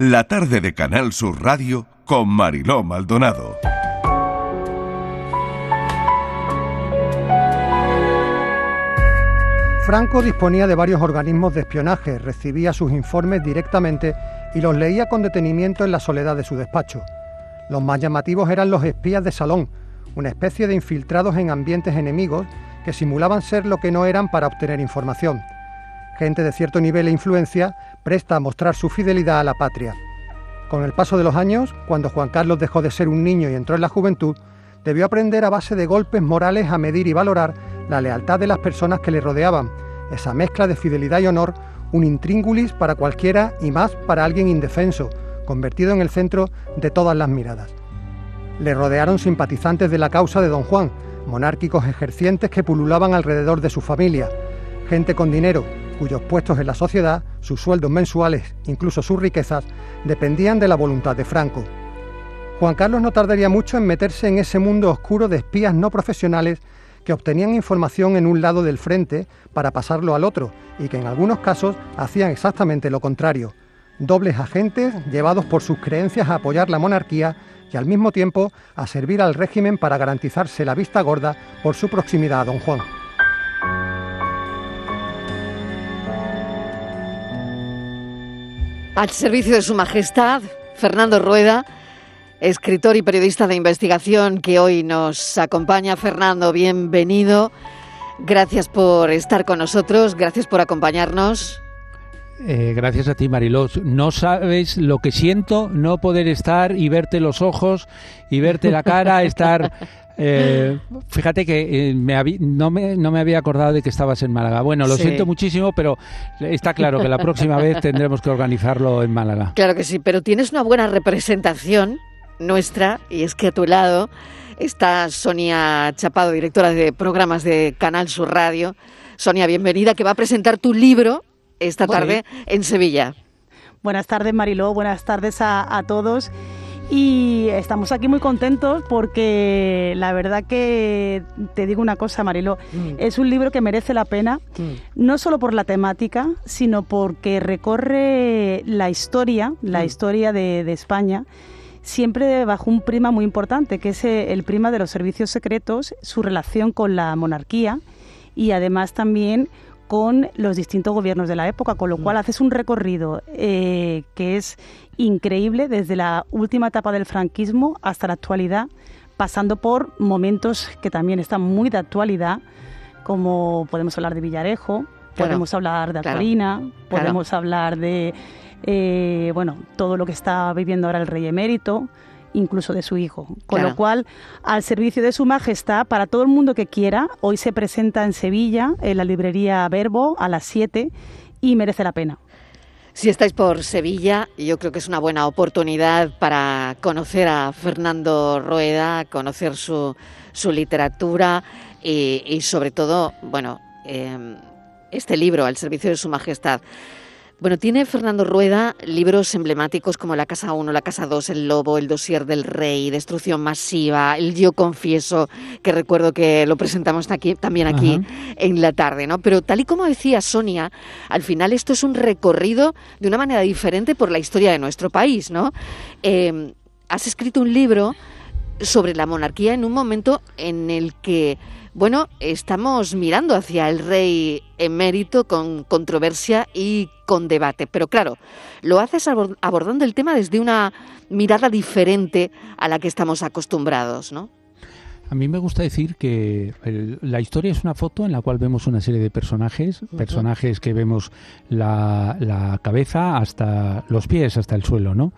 La tarde de Canal Sur Radio con Mariló Maldonado. Franco disponía de varios organismos de espionaje, recibía sus informes directamente y los leía con detenimiento en la soledad de su despacho. Los más llamativos eran los espías de salón, una especie de infiltrados en ambientes enemigos que simulaban ser lo que no eran para obtener información. Gente de cierto nivel e influencia presta a mostrar su fidelidad a la patria. Con el paso de los años, cuando Juan Carlos dejó de ser un niño y entró en la juventud, debió aprender a base de golpes morales a medir y valorar la lealtad de las personas que le rodeaban, esa mezcla de fidelidad y honor, un intríngulis para cualquiera y más para alguien indefenso, convertido en el centro de todas las miradas. Le rodearon simpatizantes de la causa de don Juan, monárquicos ejercientes que pululaban alrededor de su familia, gente con dinero, cuyos puestos en la sociedad, sus sueldos mensuales, incluso sus riquezas, dependían de la voluntad de Franco. Juan Carlos no tardaría mucho en meterse en ese mundo oscuro de espías no profesionales que obtenían información en un lado del frente para pasarlo al otro y que en algunos casos hacían exactamente lo contrario. Dobles agentes llevados por sus creencias a apoyar la monarquía y al mismo tiempo a servir al régimen para garantizarse la vista gorda por su proximidad a don Juan. Al servicio de Su Majestad, Fernando Rueda, escritor y periodista de investigación que hoy nos acompaña. Fernando, bienvenido. Gracias por estar con nosotros, gracias por acompañarnos. Eh, gracias a ti, Marilos. No sabes lo que siento no poder estar y verte los ojos y verte la cara, estar... Eh, fíjate que eh, no, me, había acordado de que estabas en Málaga. Bueno, lo siento muchísimo, pero está claro que la próxima vez tendremos que organizarlo en Málaga. Claro que sí, pero tienes una buena representación nuestra y es que a tu lado está Sonia Chapado, directora de programas de Canal Sur Radio. Sonia, bienvenida, que va a presentar tu libro esta tarde en Sevilla. Buenas tardes, Mariló, buenas tardes a, todos. Y estamos aquí muy contentos porque la verdad que te digo una cosa, Mariló, mm. es un libro que merece la pena, mm. no solo por la temática, sino porque recorre la historia, la mm. historia de, España, siempre bajo un prima muy importante, que es el prima de los servicios secretos, su relación con la monarquía y además también con los distintos gobiernos de la época, con lo cual haces un recorrido eh, que es increíble desde la última etapa del franquismo hasta la actualidad, pasando por momentos que también están muy de actualidad, como podemos hablar de Villarejo, podemos hablar de Alcarina, podemos hablar de eh, bueno todo lo que está viviendo ahora el rey emérito incluso de su hijo. Con lo cual, al servicio de su majestad, para todo el mundo que quiera, hoy se presenta en Sevilla, en la librería Verbo, a las 7 y merece la pena. Si estáis por Sevilla, yo creo que es una buena oportunidad para conocer a Fernando Rueda, conocer su, su literatura y, sobre todo, bueno, eh, este libro, Al servicio de su majestad. Bueno, tiene Fernando Rueda libros emblemáticos como La Casa 1, La Casa 2, El Lobo, El Dosier del Rey, Destrucción Masiva, El Yo Confieso, que recuerdo que lo presentamos aquí, también aquí en la tarde, ¿no? Pero tal y como decía Sonia, al final esto es un recorrido de una manera diferente por la historia de nuestro país, ¿no? Em, has escrito un libro sobre la monarquía en un momento en el que bueno, estamos mirando hacia el rey emérito con controversia y con debate, pero claro, lo haces abordando el tema desde una mirada diferente a la que estamos acostumbrados, ¿no? A mí me gusta decir que la historia es una foto en la cual vemos una serie de personajes, personajes que vemos la, la, cabeza hasta los pies, hasta el suelo, ¿no?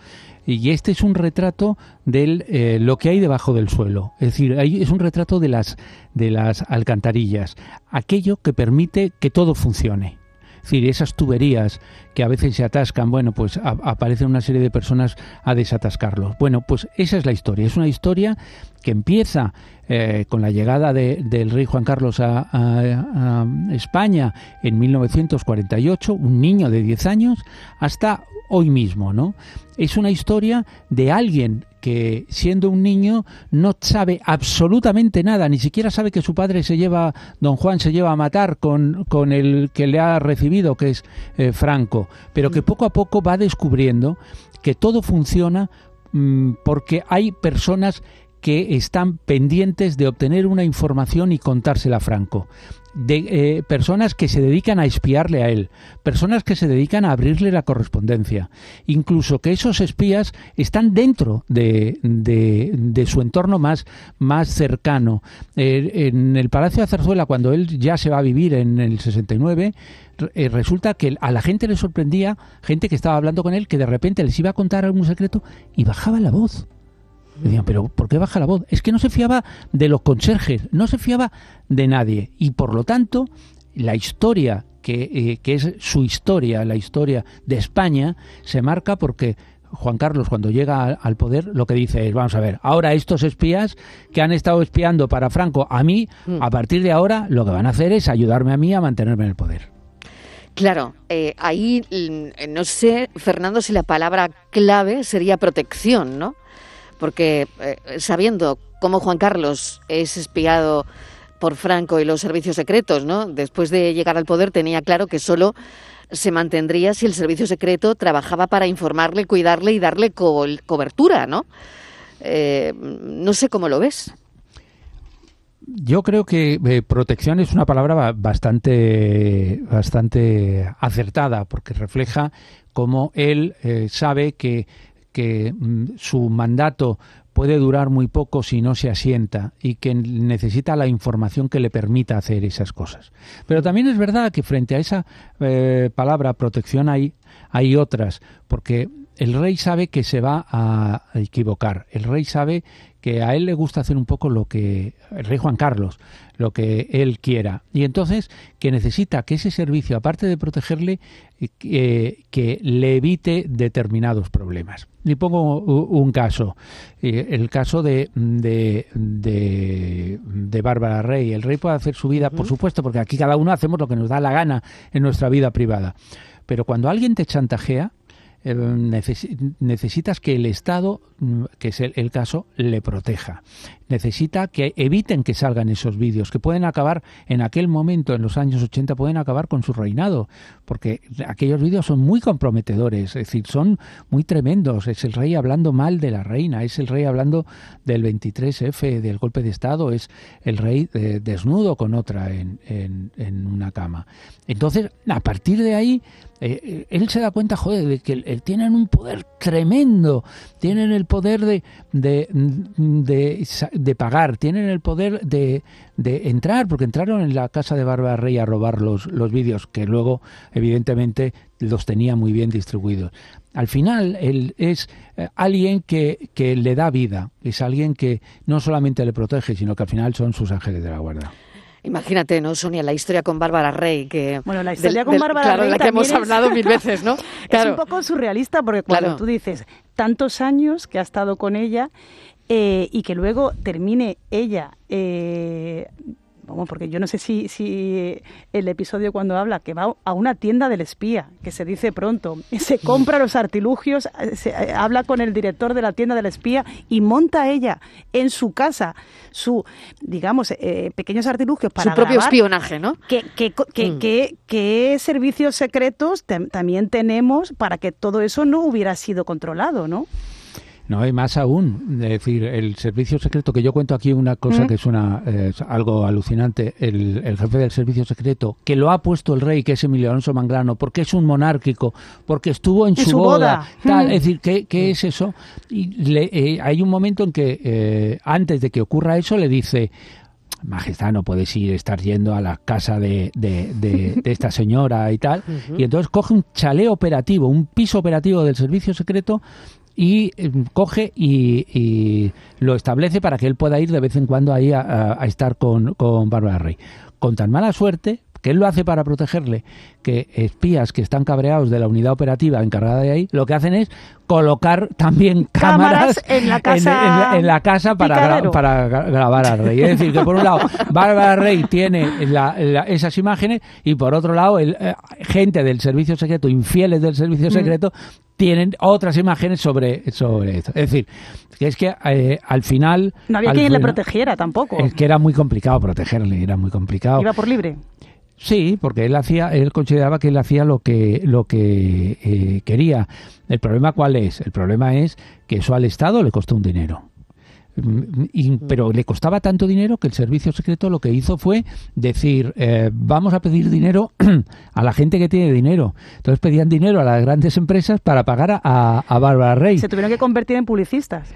Y este es un retrato de eh, lo que hay debajo del suelo. Es decir, ahí es un retrato de las, de las alcantarillas, aquello que permite que todo funcione. Decir, esas tuberías que a veces se atascan, bueno, pues aparecen una serie de personas a desatascarlos. Bueno, pues esa es la historia. Es una historia que empieza eh, con la llegada del rey Juan Carlos a, a, España en 1948, un niño de 10 años, hasta hoy mismo, ¿no? Es una historia de alguien que siendo un niño no sabe absolutamente nada, ni siquiera sabe que su padre se lleva, don Juan se lleva a matar con, con el que le ha recibido, que es eh, Franco, pero que poco a poco va descubriendo que todo funciona mm, porque hay personas que están pendientes de obtener una información y contársela a Franco de eh, personas que se dedican a espiarle a él, personas que se dedican a abrirle la correspondencia, incluso que esos espías están dentro de, de, su entorno más, más cercano. Eh, en el Palacio de Zarzuela, cuando él ya se va a vivir en el 69, eh, resulta que a la gente le sorprendía, gente que estaba hablando con él, que de repente les iba a contar algún secreto y bajaba la voz. Decían, pero ¿por qué baja la voz? Es que no se fiaba de los conserjes, no se fiaba de nadie. Y por lo tanto, la historia, que, eh, que es su historia, la historia de España, se marca porque Juan Carlos, cuando llega al poder, lo que dice es, vamos a ver, ahora estos espías que han estado espiando para Franco a mí, mm. a partir de ahora lo que van a hacer es ayudarme a mí a mantenerme en el poder. Claro, eh, ahí mm, no sé, Fernando, si la palabra clave sería protección, ¿no? Porque eh, sabiendo cómo Juan Carlos es espiado por Franco y los servicios secretos, ¿no? Después de llegar al poder tenía claro que solo se mantendría si el servicio secreto trabajaba para informarle, cuidarle y darle cobertura, ¿no? Eh, no sé cómo lo ves. Yo creo que eh, protección es una palabra bastante, bastante acertada porque refleja cómo él sabe que que mm, su mandato puede durar muy poco si no se asienta y que necesita la información que le permita hacer esas cosas. Pero también es verdad que frente a esa eh, palabra protección hay, hay otras, porque el rey sabe que se va a equivocar, el rey sabe que a él le gusta hacer un poco lo que el rey Juan Carlos, lo que él quiera. Y entonces que necesita que ese servicio, aparte de protegerle, eh, que le evite determinados problemas. Y pongo un caso, eh, el caso de, de, de, Bárbara Rey. El rey puede hacer su vida, por supuesto, porque aquí cada uno hacemos lo que nos da la gana en nuestra vida privada. Pero cuando alguien te chantajea, necesitas que el Estado, mm, que es el, caso, le proteja. Necesita que eviten que salgan esos vídeos, que pueden acabar en aquel momento, en los años 80, pueden acabar con su reinado, porque aquellos vídeos son muy comprometedores, es decir, son muy tremendos. Es el rey hablando mal de la reina, es el rey hablando del 23F, del golpe de Estado, es el rey eh, desnudo con otra en, en una cama. Entonces, a partir de ahí, eh, eh, él se da cuenta, joder, de que tienen un poder tremendo, tienen el poder de, de, de, pagar, tienen el poder de, de, entrar, porque entraron en la casa de Bárbara Rey a robar los, los vídeos, que luego, evidentemente, los tenía muy bien distribuidos. Al final, él es eh, alguien que, que le da vida, es alguien que no solamente le protege, sino que al final son sus ángeles de la guarda. Imagínate, ¿no, Sonia? La historia con Bárbara Rey. Que, bueno, la historia con Bárbara Rey. Claro, la que hemos hablado mil veces, ¿no? Es un poco surrealista porque cuando tú dices tantos años que ha estado con ella eh, y que luego termine ella eh, porque yo no sé si, si el episodio cuando habla que va a una tienda del espía, que se dice pronto, se compra los artilugios, se, eh, habla con el director de la tienda del espía y monta ella en su casa su, digamos, eh, pequeños artilugios para su propio espionaje, ¿no? ¿Qué, mm. servicios secretos también tenemos para que todo eso no hubiera sido controlado, ¿no? No, hay más aún. Es decir, el servicio secreto, que yo cuento aquí una cosa que es una algo alucinante. El, jefe del servicio secreto, que lo ha puesto el rey, que es Emilio Alonso Manglano, porque es un monárquico, porque estuvo en, su, boda. Tal, Es decir, ¿qué, qué es eso? Y eh, hay un momento en que, eh, antes de que ocurra eso, le dice. Majestad, no puedes ir, estar yendo a la casa de, de, esta señora y tal. Y entonces coge un chalet operativo, un piso operativo del servicio secreto y eh, coge y, lo establece para que él pueda ir de vez en cuando ahí a, estar con, con Bárbara Rey. Con tan mala suerte que él lo hace para protegerle, que espías que están cabreados de la unidad operativa encargada de ahí, lo que hacen es colocar también cámaras, en, la casa, en, la casa para, para grabar al rey. Es decir, que por un lado, Bárbara Rey tiene esas imágenes y por otro lado, el, eh, gente del servicio secreto, infieles del servicio mm. secreto, tienen otras imágenes sobre, sobre esto. Es decir, que es que eh, al final... No había quien le protegiera tampoco. Es que era muy complicado protegerle, era muy complicado. Iba por libre. Sí, porque él hacía, él consideraba que él hacía lo que lo que eh, quería. El problema cuál es? El problema es que eso al Estado le costó un dinero. Mm, pero le costaba tanto dinero que el servicio secreto lo que hizo fue decir eh, vamos a pedir dinero a la gente que tiene dinero entonces pedían dinero a las grandes empresas para pagar a, a Bárbara Rey se tuvieron que convertir en publicistas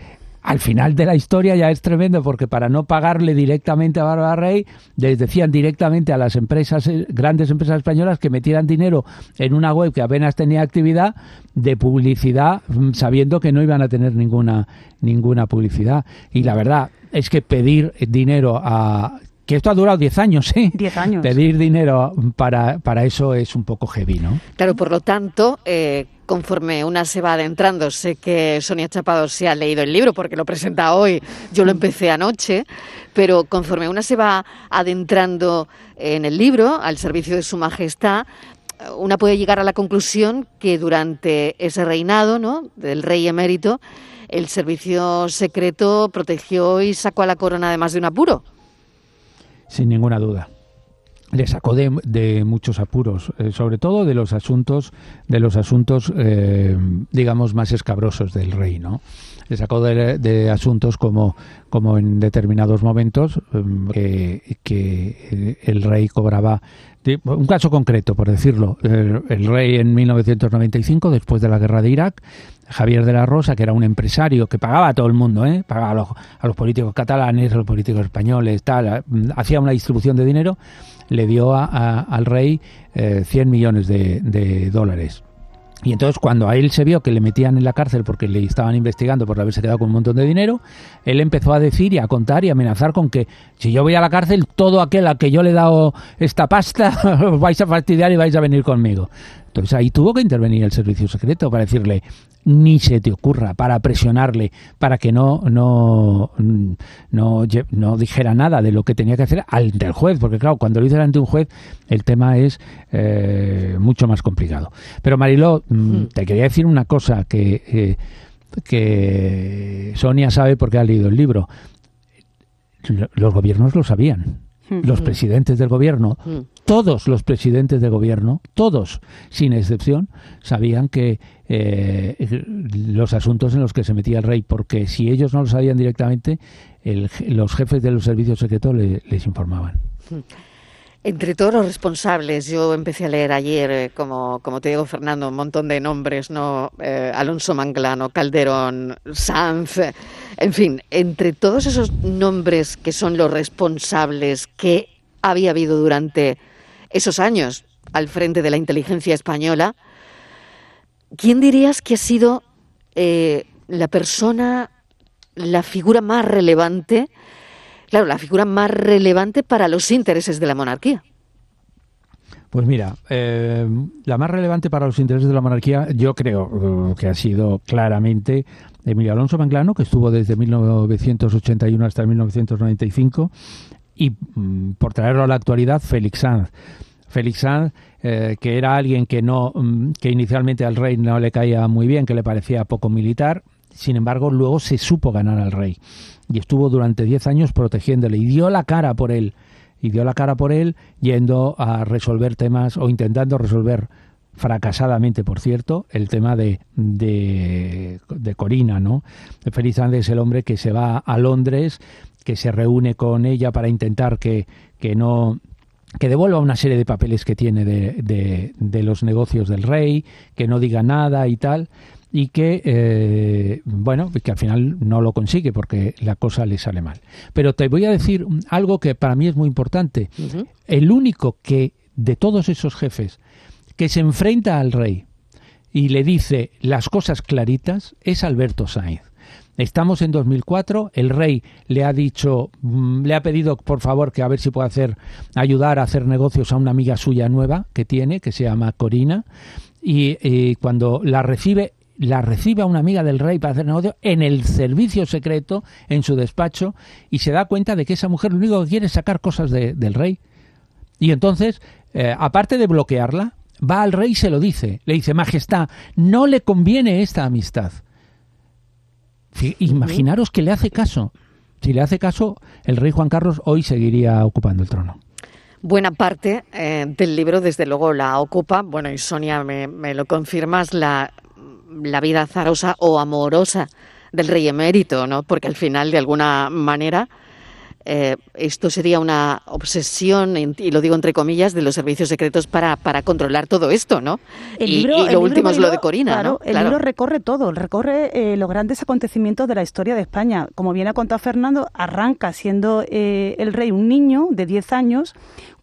al final de la historia ya es tremendo porque para no pagarle directamente a Bárbara Rey, les decían directamente a las empresas, eh, grandes empresas españolas que metieran dinero en una web que apenas tenía actividad de publicidad, mm, sabiendo que no iban a tener ninguna, ninguna publicidad. Y la verdad es que pedir dinero a que esto ha durado 10 años, ¿eh? 10 años. Pedir dinero para, para eso es un poco heavy, ¿no? Claro, por lo tanto, eh, conforme una se va adentrando, sé que Sonia Chapado se ha leído el libro porque lo presenta hoy, yo lo empecé anoche, pero conforme una se va adentrando en el libro, al servicio de Su Majestad, una puede llegar a la conclusión que durante ese reinado ¿no? del rey emérito, el servicio secreto protegió y sacó a la corona de más de un apuro. Sin ninguna duda le sacó de, muchos apuros, eh, sobre todo de los asuntos, de los asuntos, eh, digamos, más escabrosos del rey, ¿no? Le sacó de, asuntos como, como en determinados momentos eh, que, el rey cobraba un caso concreto, por decirlo, el, rey en 1995, después de la guerra de Irak, Javier de la Rosa, que era un empresario que pagaba a todo el mundo, ¿eh? pagaba a los, políticos catalanes, a los políticos españoles, tal, hacía una distribución de dinero, le dio al rey 100 eh, millones de, dólares. Y entonces cuando a él se vio que le metían en la cárcel porque le estaban investigando por haberse quedado con un montón de dinero, él empezó a decir y a contar y amenazar con que si yo voy a la cárcel, todo aquel a que yo le he dado esta pasta os vais a fastidiar y vais a venir conmigo. Entonces ahí tuvo que intervenir el servicio secreto para decirle, ni se te ocurra, para presionarle, para que no, no, no, no dijera nada de lo que tenía que hacer ante el juez, porque claro, cuando lo dice ante un juez, el tema es eh, mucho más complicado. Pero Mariló, mm, hmm. te quería decir una cosa que, eh, que Sonia sabe porque ha leído el libro. Los gobiernos lo sabían los presidentes del gobierno, todos los presidentes del gobierno, todos, sin excepción, sabían que eh, los asuntos en los que se metía el rey, porque si ellos no lo sabían directamente, los jefes de los servicios secretos les informaban. Entre todos los responsables, yo empecé a leer ayer, eh, como, como te digo, Fernando, un montón de nombres, ¿no? Eh, Alonso Manglano, Calderón, Sanz, eh, en fin, entre todos esos nombres que son los responsables que había habido durante esos años al frente de la inteligencia española, ¿quién dirías que ha sido la persona, la figura más relevante? Claro, la figura más relevante para los intereses de la monarquía. Pues mira, eh, la más relevante para los intereses de la monarquía, yo creo uh, que ha sido claramente Emilio Alonso Manglano, que estuvo desde 1981 hasta 1995, y mm, por traerlo a la actualidad, Félix Sanz. Félix Sanz, eh, que era alguien que no, mm, que inicialmente al rey no le caía muy bien, que le parecía poco militar, sin embargo, luego se supo ganar al rey y estuvo durante 10 años protegiéndole y dio la cara por él. Y dio la cara por él yendo a resolver temas o intentando resolver fracasadamente, por cierto, el tema de, de, Corina, ¿no? Félix Andes es el hombre que se va a Londres, que se reúne con ella para intentar que, que no que devuelva una serie de papeles que tiene de, de, de los negocios del rey, que no diga nada y tal y que, eh, bueno, que al final no lo consigue porque la cosa le sale mal. Pero te voy a decir algo que para mí es muy importante. El único que, de todos esos jefes, que se enfrenta al rey y le dice las cosas claritas es Alberto Sainz. Estamos en 2004, el rey le ha dicho, mm, le ha pedido por favor que a ver si puede hacer, ayudar a hacer negocios a una amiga suya nueva que tiene, que se llama Corina, y, y cuando la recibe, la recibe a una amiga del rey para hacer negocio en el servicio secreto, en su despacho, y se da cuenta de que esa mujer lo único que quiere es sacar cosas del rey. Y entonces, eh, aparte de bloquearla, va al rey y se lo dice. Le dice, Majestad, no le conviene esta amistad. Imaginaros que le hace caso. Si le hace caso, el rey Juan Carlos hoy seguiría ocupando el trono. buena parte eh, del libro, desde luego, la ocupa, bueno, y Sonia, me, me lo confirmas, la, la vida azarosa o amorosa del rey emérito, ¿no? Porque al final, de alguna manera, eh, esto sería una obsesión, y lo digo entre comillas, de los servicios secretos para, para controlar todo esto, ¿no? y, lo último es lo de Corina, claro, El libro recorre todo, recorre eh, los grandes acontecimientos de la historia de España. Como bien ha contado Fernando, arranca siendo eh, el rey un niño de 10 años,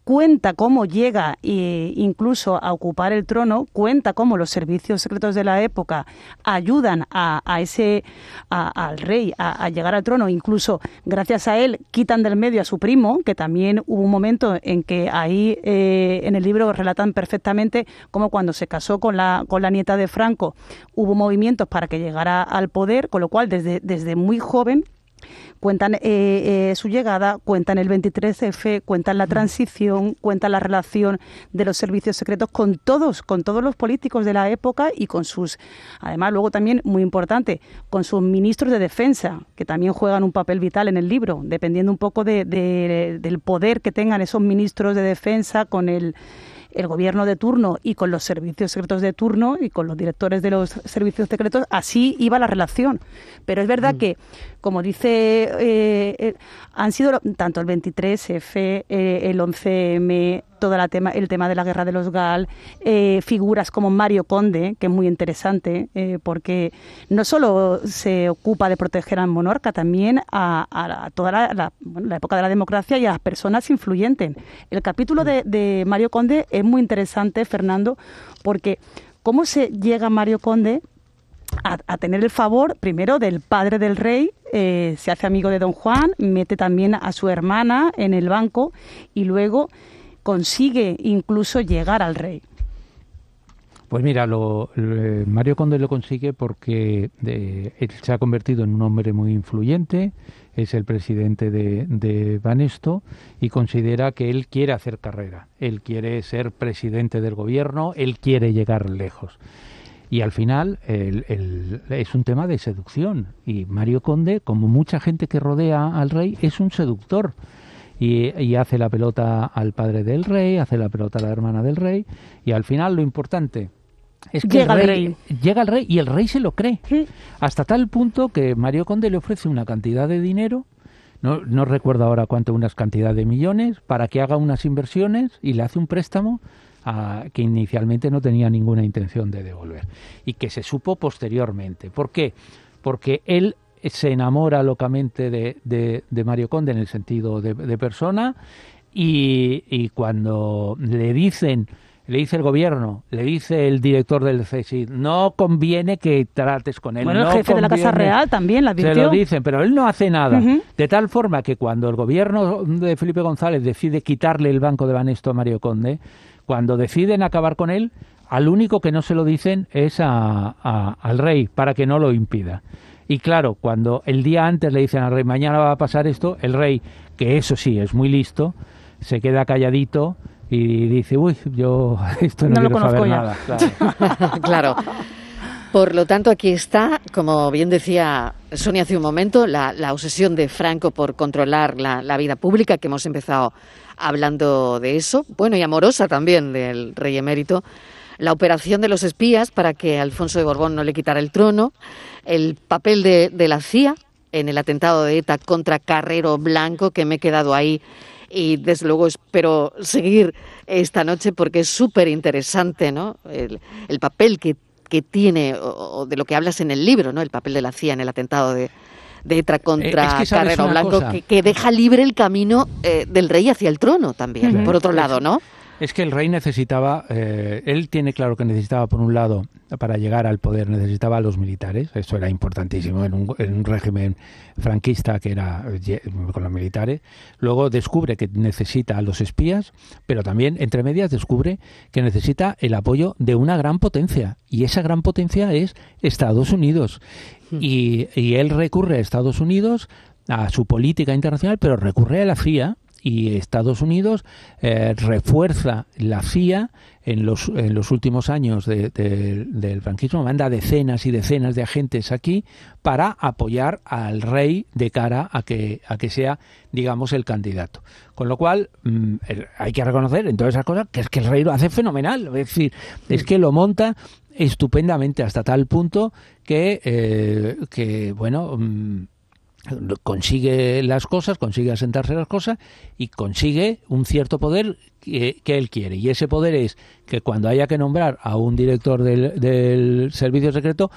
cuenta cómo llega e incluso a ocupar el trono, cuenta cómo los servicios secretos de la época ayudan a, ese al rey a, llegar al trono, incluso gracias a él quitan del medio a su primo, que también hubo un momento en que ahí eh, en el libro relatan perfectamente cómo cuando se casó con la con la nieta de Franco hubo movimientos para que llegara al poder, con lo cual desde desde muy joven cuentan eh, eh, su llegada, cuentan el 23F, cuentan la transición, cuentan la relación de los servicios secretos con todos, con todos los políticos de la época y con sus, además luego también muy importante, con sus ministros de defensa, que también juegan un papel vital en el libro, dependiendo un poco de, del poder que tengan esos ministros de defensa con el el gobierno de turno y con los servicios secretos de turno y con los directores de los servicios secretos, así iba la relación. Pero es verdad mm. que, como dice, eh, eh, han sido tanto el 23F, eh, el 11M, todo la tema, el tema de la guerra de los GAL, eh, figuras como Mario Conde, que es muy interesante, eh, porque no solo se ocupa de proteger al monarca, también a, toda la, época de la democracia y a las personas influyentes. El capítulo de, Mario Conde es muy interesante, Fernando, porque cómo se llega Mario Conde a, tener el favor, primero, del padre del rey, eh, se hace amigo de don Juan, mete también a su hermana en el banco y luego consigue incluso llegar al rey. Pues mira, lo, Mario Conde lo consigue porque él se ha convertido en un hombre muy influyente, es el presidente de, de, Banesto y considera que él quiere hacer carrera, él quiere ser presidente del gobierno, él quiere llegar lejos. Y al final es un tema de seducción. Y Mario Conde, como mucha gente que rodea al rey, es un seductor. Y, hace la pelota al padre del rey, hace la pelota a la hermana del rey. Y al final lo importante es que llega el rey, llega el rey y el rey se lo cree. Hasta tal punto que Mario Conde le ofrece una cantidad de dinero no, no recuerdo ahora cuánto, unas cantidad de millones, para que haga unas inversiones y le hace un préstamo a, que inicialmente no tenía ninguna intención de devolver y que se supo posteriormente. ¿Por qué? Porque él se enamora locamente de, de, Mario Conde en el sentido de, persona y, cuando le dicen le dice el gobierno, le dice el director del CSIC, no conviene que trates con él. Bueno, el jefe de la Casa Real también la advirtió. Se lo dicen, pero él no hace nada. De tal forma que cuando el gobierno de Felipe González decide quitarle el banco de Banesto a Mario Conde, cuando deciden acabar con él, al único que no se lo dicen es al rey, para que no lo impida. Y claro, cuando el día antes le dicen al rey, mañana va a pasar esto, el rey, que eso sí es muy listo, se queda calladito y dice, uy, yo esto no, quiero saber nada. Claro. Por lo tanto, aquí está, como bien decía Sonia hace un momento, la, obsesión de Franco por controlar la, vida pública, que hemos empezado hablando de eso, bueno, y amorosa también del rey emérito, la operación de los espías para que Alfonso de Borbón no le quitara el trono, el papel de, de la CIA en el atentado de ETA contra Carrero Blanco, que me he quedado ahí y desde luego espero seguir esta noche porque es súper interesante ¿no? el, papel que, que tiene o, de lo que hablas en el libro, ¿no? el papel de la CIA en el atentado de, de ETA contra Carrero Blanco, que, deja libre el camino eh, del rey hacia el trono también, por otro lado, ¿no? Es que el rey necesitaba, eh, él tiene claro que necesitaba, por un lado, para llegar al poder, necesitaba a los militares, eso era importantísimo en un, régimen franquista que era eh, con los militares. Luego descubre que necesita a los espías, pero también, entre medias, descubre que necesita el apoyo de una gran potencia, y esa gran potencia es Estados Unidos. Hmm. Y, y él recurre a Estados Unidos, a su política internacional, pero recurre a la CIA y Estados Unidos eh, refuerza la CIA en los, en los últimos años del franquismo, manda decenas y decenas de agentes aquí para apoyar al rey de cara a que, a que sea, digamos, el candidato. Con lo cual, mm, hay que reconocer en todas esas cosas que es que el rey lo hace fenomenal, es decir, es que lo monta estupendamente hasta tal punto que, eh, que bueno, mm, consigue las cosas, consigue asentarse las cosas y consigue un cierto poder que, él quiere. Y ese poder es que cuando haya que nombrar a un director del, servicio secreto,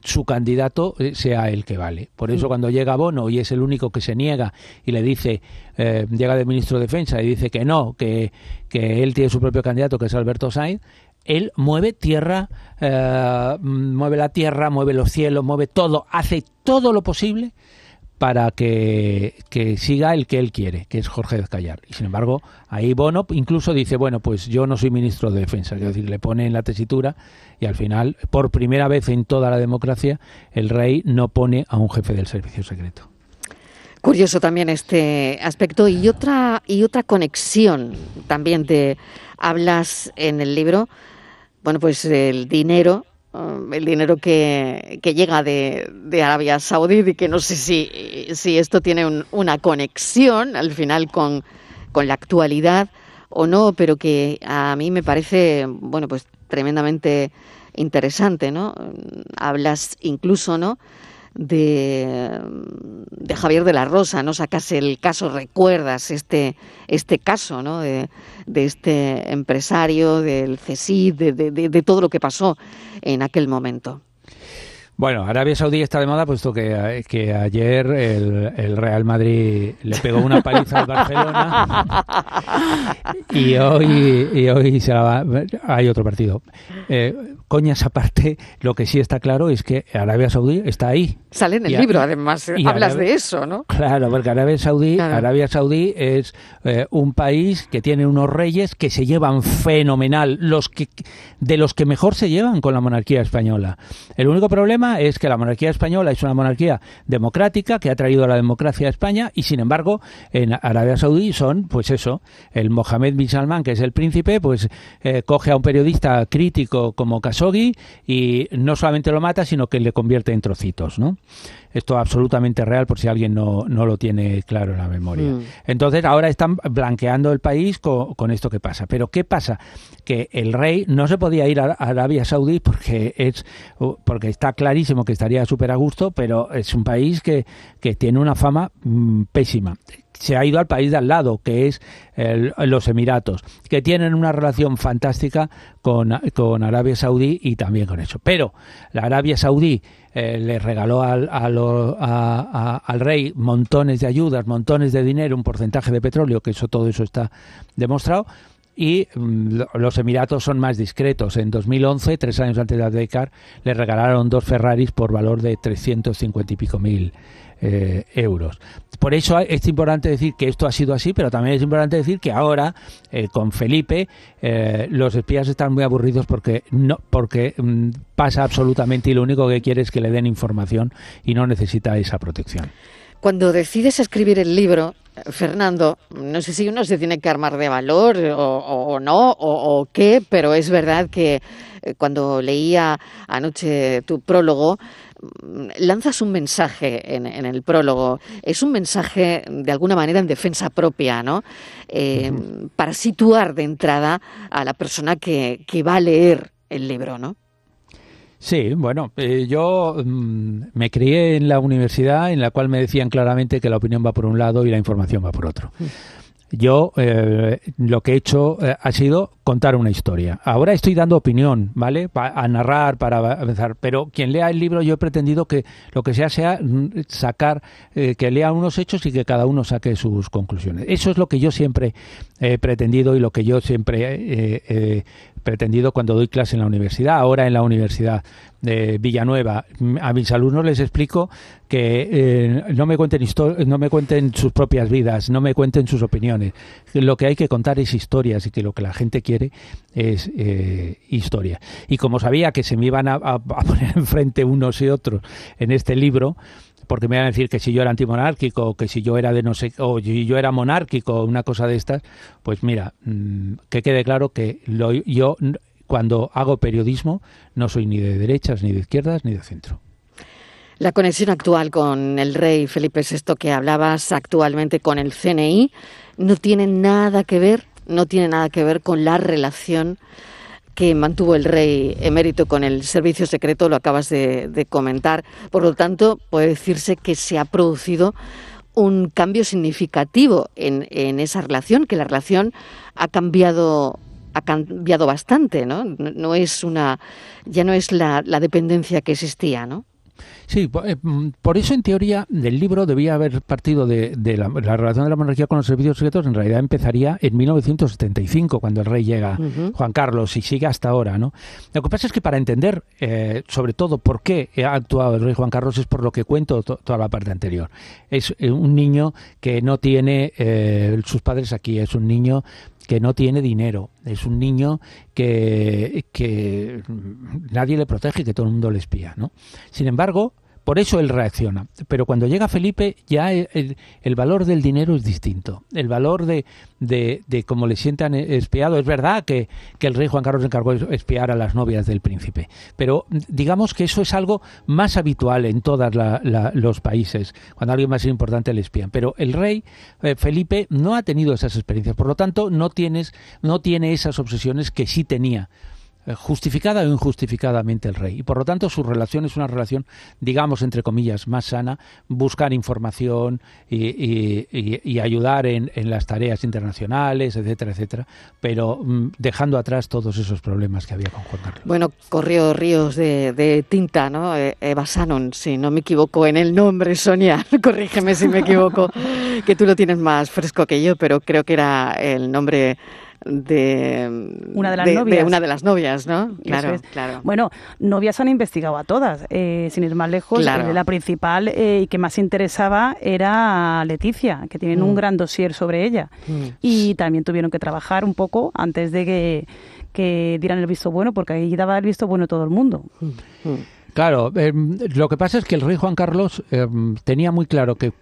su candidato eh, sea el que vale. Por eso cuando llega Bono y es el único que se niega y le dice, eh, llega del ministro de Defensa y dice que no, que, que él tiene su propio candidato, que es Alberto Sainz, él mueve tierra, eh, mueve la tierra, mueve los cielos, mueve todo, hace todo lo posible para que, siga el que él quiere, que es Jorge Callar. Y sin embargo, ahí Bono incluso dice, bueno, pues yo no soy ministro de Defensa, es decir, le pone en la tesitura y al final, por primera vez en toda la democracia, el rey no pone a un jefe del servicio secreto. Curioso también este aspecto y otra y otra conexión también te hablas en el libro, bueno, pues el dinero el dinero que, que llega de, de, Arabia Saudí y que no sé si, si esto tiene una conexión al final con, con la actualidad o no, pero que a mí me parece, bueno, pues tremendamente interesante, ¿no? Hablas incluso, ¿no? De, de, Javier de la Rosa, ¿no? Sacas el caso, recuerdas este, este caso, ¿no? De, este empresario, del CESID, de, de, todo lo que pasó en aquel momento. Bueno, Arabia Saudí está de moda puesto que, que ayer el, Real Madrid le pegó una paliza al Barcelona y hoy, y hoy se hay otro partido. Eh, coñas aparte, lo que sí está claro es que Arabia Saudí está ahí. Sale en el libro, además, hablas de eso, ¿no? Claro, porque Arabia Saudí, Arabia Saudí es eh, un país que tiene unos reyes que se llevan fenomenal, los que de los que mejor se llevan con la monarquía española. El único problema es que la monarquía española es una monarquía democrática que ha traído la democracia a España y sin embargo en Arabia Saudí son, pues eso, el Mohammed bin Salman, que es el príncipe, pues eh, coge a un periodista crítico como Khashoggi y no solamente lo mata, sino que le convierte en trocitos, ¿no? Esto es absolutamente real por si alguien no, no lo tiene claro en la memoria. Mm. Entonces ahora están blanqueando el país con, esto que pasa. Pero ¿qué pasa? Que el rey no se podía ir a Arabia Saudí porque es porque está clarísimo que estaría súper a gusto, pero es un país que, que tiene una fama mm, pésima se ha ido al país de al lado, que es los Emiratos, que tienen una relación fantástica con, con, Arabia Saudí y también con eso. Pero la Arabia Saudí eh, le regaló al, al rey montones de ayudas, montones de dinero, un porcentaje de petróleo, que eso todo eso está demostrado, y mm, los Emiratos son más discretos. En 2011, tres años antes de Abdecar, le regalaron dos Ferraris por valor de 350 y pico mil eh, euros. Por eso es importante decir que esto ha sido así, pero también es importante decir que ahora eh, con Felipe eh, los espías están muy aburridos porque no porque mm, pasa absolutamente y lo único que quiere es que le den información y no necesita esa protección. Cuando decides escribir el libro, Fernando, no sé si uno se tiene que armar de valor o, no, o, qué, pero es verdad que cuando leía anoche tu prólogo, lanzas un mensaje en, el prólogo. Es un mensaje, de alguna manera, en defensa propia, ¿no? Eh, para situar de entrada a la persona que, que va a leer el libro, ¿no? Sí, bueno, eh, yo mm, me crié en la universidad en la cual me decían claramente que la opinión va por un lado y la información va por otro. Yo eh, lo que he hecho ha sido contar una historia. Ahora estoy dando opinión, ¿vale? a narrar, para avanzar. Pero quien lea el libro, yo he pretendido que lo que sea sea mm, sacar, eh, que lea unos hechos y que cada uno saque sus conclusiones. Eso es lo que yo siempre he pretendido y lo que yo siempre he pretendido cuando doy clase en la universidad. Ahora en la Universidad de Villanueva, a mis alumnos les explico que eh, no me cuenten no me cuenten sus propias vidas, no me cuenten sus opiniones. Lo que hay que contar es historias y que lo que la gente quiere es eh, historia. Y como sabía que se me iban a, poner enfrente unos y otros en este libro, porque me van a decir que si yo era antimonárquico, que si yo era de no sé, o si yo era monárquico, una cosa de estas, pues mira, mm, que quede claro que lo, yo cuando hago periodismo no soy ni de derechas, ni de izquierdas, ni de centro. La conexión actual con el rey Felipe VI que hablabas actualmente con el CNI no tiene nada que ver, no tiene nada que ver con la relación que mantuvo el rey emérito con el servicio secreto, lo acabas de, comentar. Por lo tanto, puede decirse que se ha producido un cambio significativo en, esa relación, que la relación ha cambiado ha cambiado bastante, ¿no? No es una, ya no es la, la dependencia que existía, ¿no? Sí, eh, mm, por eso en teoría del libro debía haber partido de, la, relación de la monarquía con los servicios secretos, en realidad empezaría en 1975, cuando el rey llega, Juan Carlos, y sigue hasta ahora. ¿no? Lo que pasa es que para entender, eh, sobre todo, por qué ha actuado el rey Juan Carlos, es por lo que cuento toda la parte anterior. Es eh, un niño que no tiene sus padres aquí, es un niño que no tiene dinero, es un niño que, que nadie le protege, que todo el mundo le espía. ¿no? Sin embargo, por eso él reacciona. Pero cuando llega Felipe, ya el, valor del dinero es distinto. El valor de, de, de cómo le sientan espiado. Es verdad que, el rey Juan Carlos encargó espiar a las novias del príncipe. Pero digamos que eso es algo más habitual en todos los países. Cuando alguien más importante le espían. Pero el rey eh, Felipe no ha tenido esas experiencias. Por lo tanto, no, tienes, no tiene esas obsesiones que sí tenía justificada o injustificadamente el rey. Y por lo tanto su relación es una relación, digamos, entre comillas, más sana, buscar información y, ayudar en, las tareas internacionales, etcétera, etcétera, pero mm, dejando atrás todos esos problemas que había con Juan Carlos. Bueno, corrió ríos de, tinta, ¿no? Eh, Eva Sanon, si no me equivoco en el nombre, Sonia, corrígeme si me equivoco, que tú lo tienes más fresco que yo, pero creo que era el nombre de una de las novias. una de las novias, ¿no? Claro, claro. Bueno, novias han investigado a todas, eh, sin ir más lejos. Eh, la principal eh, y que más interesaba era Leticia, que tienen un mm. gran dossier sobre ella. Mm. Y también tuvieron que trabajar un poco antes de que, que dieran el visto bueno, porque ahí daba el visto bueno todo el mundo. Mm. Claro, lo que pasa es que el rey Juan Carlos tenía muy claro que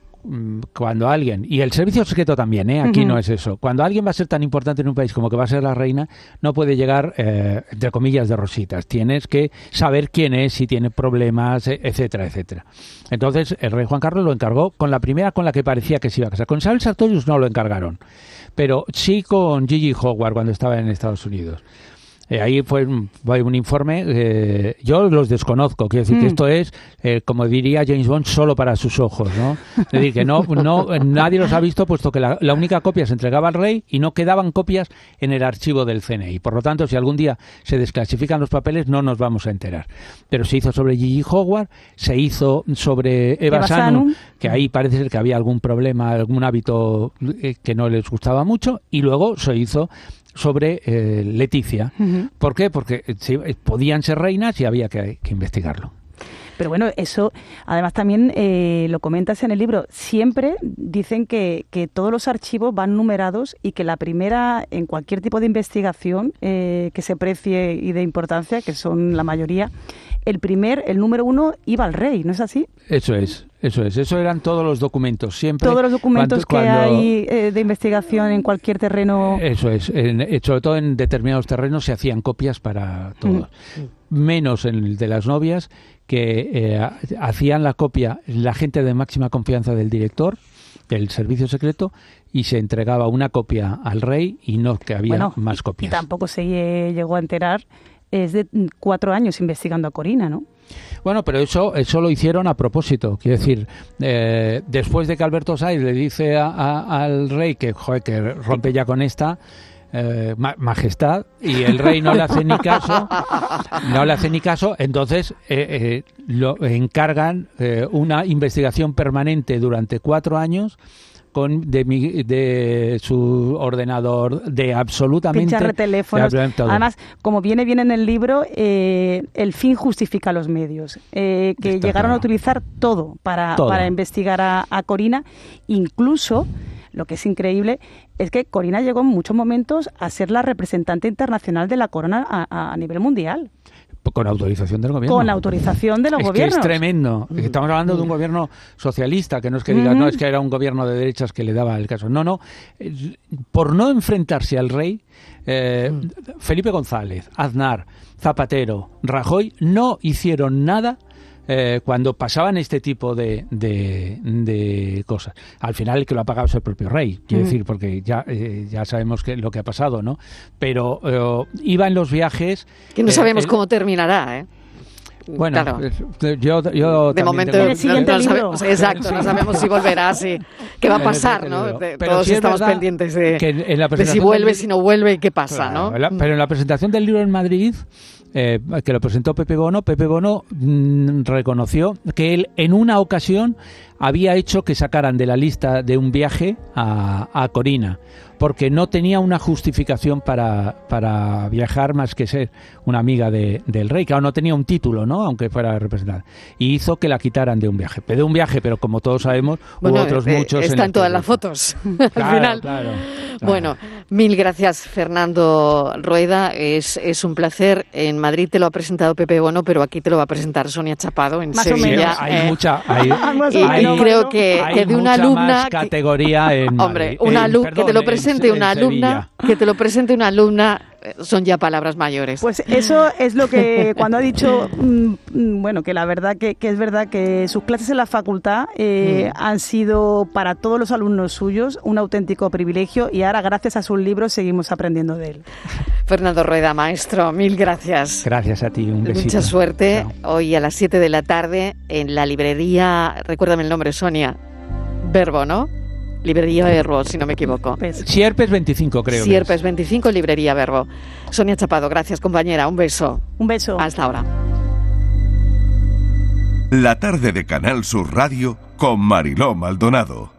cuando alguien, y el servicio secreto también, ¿eh? aquí no es eso, cuando alguien va a ser tan importante en un país como que va a ser la reina, no puede llegar, eh, entre comillas, de rositas. Tienes que saber quién es, si tiene problemas, e, etcétera, etcétera. Entonces, el rey Juan Carlos lo encargó con la primera con la que parecía que se iba a casar. Con Isabel Sartorius no lo encargaron, pero sí con Gigi Howard cuando estaba en Estados Unidos. Eh, ahí fue un, un informe, eh, yo los desconozco, quiero decir que mm. esto es, eh, como diría James Bond, solo para sus ojos, ¿no? Es decir, que no, no, nadie los ha visto puesto que la, única copia se entregaba al rey y no quedaban copias en el archivo del CNI. Por lo tanto, si algún día se desclasifican los papeles, no nos vamos a enterar. Pero se hizo sobre Gigi Howard, se hizo sobre Eva, Eva que ahí parece ser que había algún problema, algún hábito que no les gustaba mucho, y luego se hizo sobre eh, Leticia. ¿Por qué? Porque eh, podían ser reinas y había que, investigarlo. Pero bueno, eso además también eh, lo comentas en el libro. Siempre dicen que, que, todos los archivos van numerados y que la primera, en cualquier tipo de investigación que se precie y de importancia, que son la mayoría, el primer, el número uno, iba al rey, ¿no es así? Eso es, eso es. Eso eran todos los documentos, siempre. Todos los documentos que hay eh, de investigación en cualquier terreno. Eso es. En, eh, sobre todo en determinados terrenos se hacían copias para todos. Mm. Menos en el de las novias, que eh, hacían la copia la gente de máxima confianza del director del servicio secreto y se entregaba una copia al rey y no que había más copias. Y tampoco se llegó a enterar es de cuatro años investigando a Corina, ¿no? Bueno, pero eso, eso lo hicieron a propósito. Quiero decir, eh, después de que Alberto Saiz le dice al rey que, joder, que rompe ya con esta, eh, majestad y el rey no le hace ni caso, no le hace ni caso, entonces eh, lo encargan una investigación permanente durante cuatro años con de, de su ordenador, de absolutamente... Pinchar teléfonos. Además, como viene bien en el libro, eh, el fin justifica los medios. Eh, que llegaron a utilizar todo para, para investigar a, Corina, incluso lo que es increíble es que Corina llegó en muchos momentos a ser la representante internacional de la corona a, a nivel mundial con autorización del gobierno. Con autorización de los es gobiernos. Que es tremendo. Estamos hablando de un gobierno socialista, que no es que diga, no, es que era un gobierno de derechas que le daba el caso. No, no. Por no enfrentarse al rey, eh, Felipe González, Aznar, Zapatero, Rajoy no hicieron nada eh, cuando pasaban este tipo de, de, de, cosas. Al final el que lo ha pagado es el propio rey, quiero decir, porque ya, eh, ya sabemos que, lo que ha pasado, ¿no? Pero eh, iba en los viajes... Que no sabemos el, cómo terminará, ¿eh? Bueno, claro. yo, yo de momento tengo... el siguiente no, libro. sabemos, exacto, no sabemos si volverá, si qué va a pasar, ¿no? Pero Todos estamos pendientes de, en la de si vuelve, si no vuelve y qué pasa, claro, ¿no? Pero en la presentación del libro en Madrid eh, que lo presentó Pepe Bono, Pepe Bono mmm, reconoció que él en una ocasión había hecho que sacaran de la lista de un viaje a, a Corina, porque no tenía una justificación para, para viajar más que ser una amiga de, del rey, que aún no tenía un título, ¿no? aunque fuera representada. Y hizo que la quitaran de un viaje. De un viaje, pero como todos sabemos, bueno, hubo otros eh, muchos. Están en todas las fotos. claro, al final. Claro, claro. Bueno, mil gracias, Fernando Rueda. Es, es un placer. En Madrid te lo ha presentado Pepe Bono, pero aquí te lo va a presentar Sonia Chapado en Más o Sevilla. menos. hay Eh, mucha. Hay, y, menos, y bueno. creo que, hay que de una mucha alumna. categoría en Hombre, Madrid. una En- alu- que perdón, te lo en- presente en una alumna, Sevilla. que te lo presente una alumna, eh, son ya palabras mayores. Pues eso es lo que cuando ha dicho, mm, mm, bueno, que la verdad que, que es verdad que sus clases en la facultad eh, Mm. han sido para todos los alumnos suyos un auténtico privilegio y ahora gracias a sus libros seguimos aprendiendo de él. Fernando Rueda, maestro, mil gracias. Gracias a ti, un besito. Mucha suerte Chao. hoy a las 7 de la tarde en la librería, recuérdame el nombre, Sonia, Verbo, ¿no? Librería Verbo, si no me equivoco. Pues, Sierpes 25, creo. Sierpes es. 25, Librería Verbo. Sonia Chapado, gracias compañera, un beso. un beso. Hasta ahora. La tarde de Canal Sur Radio con Mariló Maldonado.